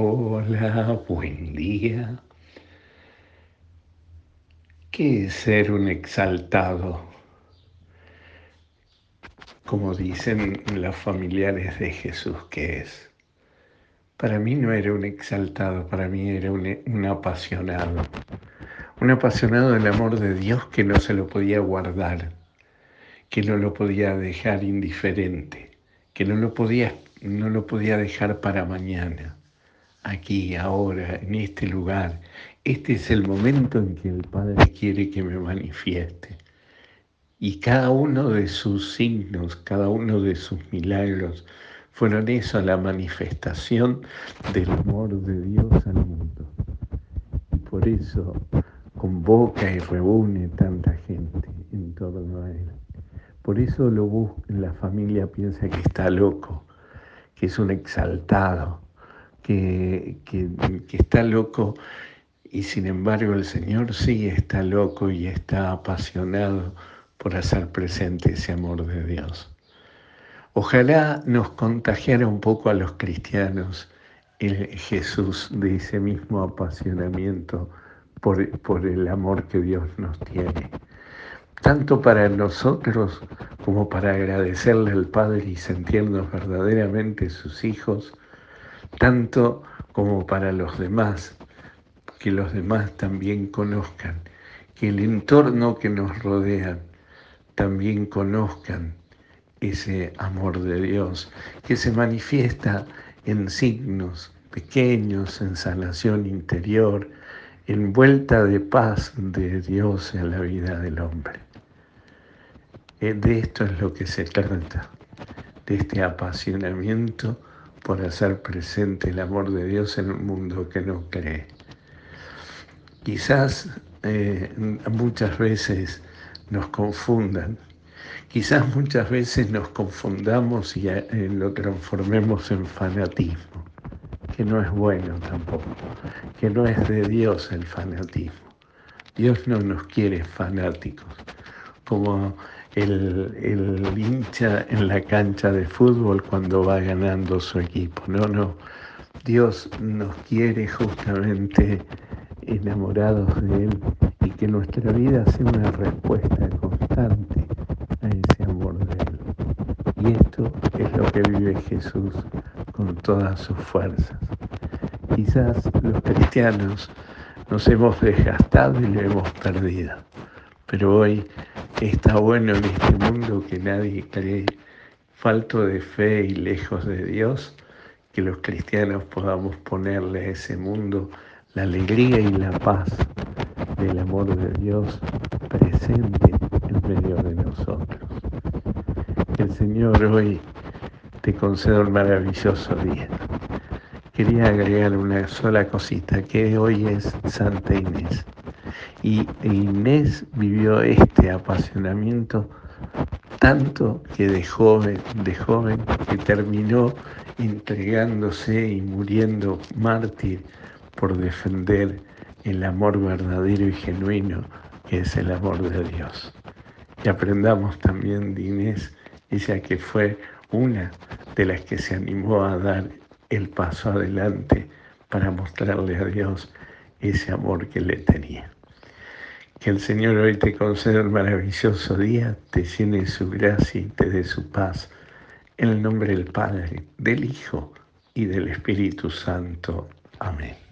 Hola, buen día. ¿Qué es ser un exaltado? Como dicen los familiares de Jesús que es. Para mí no era un exaltado, para mí era un, un apasionado. Un apasionado del amor de Dios que no se lo podía guardar, que no lo podía dejar indiferente, que no lo podía, no lo podía dejar para mañana aquí, ahora, en este lugar. Este es el momento en que el Padre quiere que me manifieste. Y cada uno de sus signos, cada uno de sus milagros, fueron eso, la manifestación del amor de Dios al mundo. Y por eso convoca y reúne tanta gente en torno a él. Por eso lo busca, la familia piensa que está loco, que es un exaltado, que, está loco y sin embargo el Señor sí está loco y está apasionado por hacer presente ese amor de Dios. Ojalá nos contagiara un poco a los cristianos el Jesús de ese mismo apasionamiento por, por el amor que Dios nos tiene, tanto para nosotros como para agradecerle al Padre y sentirnos verdaderamente sus hijos, tanto como para los demás, que los demás también conozcan, que el entorno que nos rodea también conozcan ese amor de Dios, que se manifiesta en signos pequeños, en sanación interior, en vuelta de paz de Dios en la vida del hombre. Eh, de esto es lo que se trata, de este apasionamiento por hacer presente el amor de Dios en un mundo que no cree. Quizás eh, muchas veces nos confundan, quizás muchas veces nos confundamos y eh, lo transformemos en fanatismo, que no es bueno tampoco, que no es de Dios el fanatismo. Dios no nos quiere fanáticos, como el, hincha en la cancha de fútbol cuando va ganando su equipo. No, no. Dios nos quiere justamente enamorados de Él y que nuestra vida sea una respuesta constante a ese amor de Él. Y esto es lo que vive Jesús con todas sus fuerzas. Quizás los cristianos nos hemos desgastado y lo hemos perdido, pero hoy Está bueno en este mundo que nadie cree, falto de fe y lejos de Dios, que los cristianos podamos ponerle a ese mundo la alegría y la paz del amor de Dios presente en medio de nosotros. Que el Señor hoy te conceda un maravilloso día. Quería agregar una sola cosita, que hoy es Santa Inés. Y Inés vivió este apasionamiento tanto que de joven, de joven, que terminó entregándose y muriendo mártir por defender el amor verdadero y genuino que es el amor de Dios. Y aprendamos también de Inés, ella que fue una de las que se animó a dar el paso adelante para mostrarle a Dios ese amor que le tenía. Que el Señor hoy te conceda un maravilloso día, te llene su gracia y te dé su paz. En el nombre del Padre, del Hijo y del Espíritu Santo. Amén.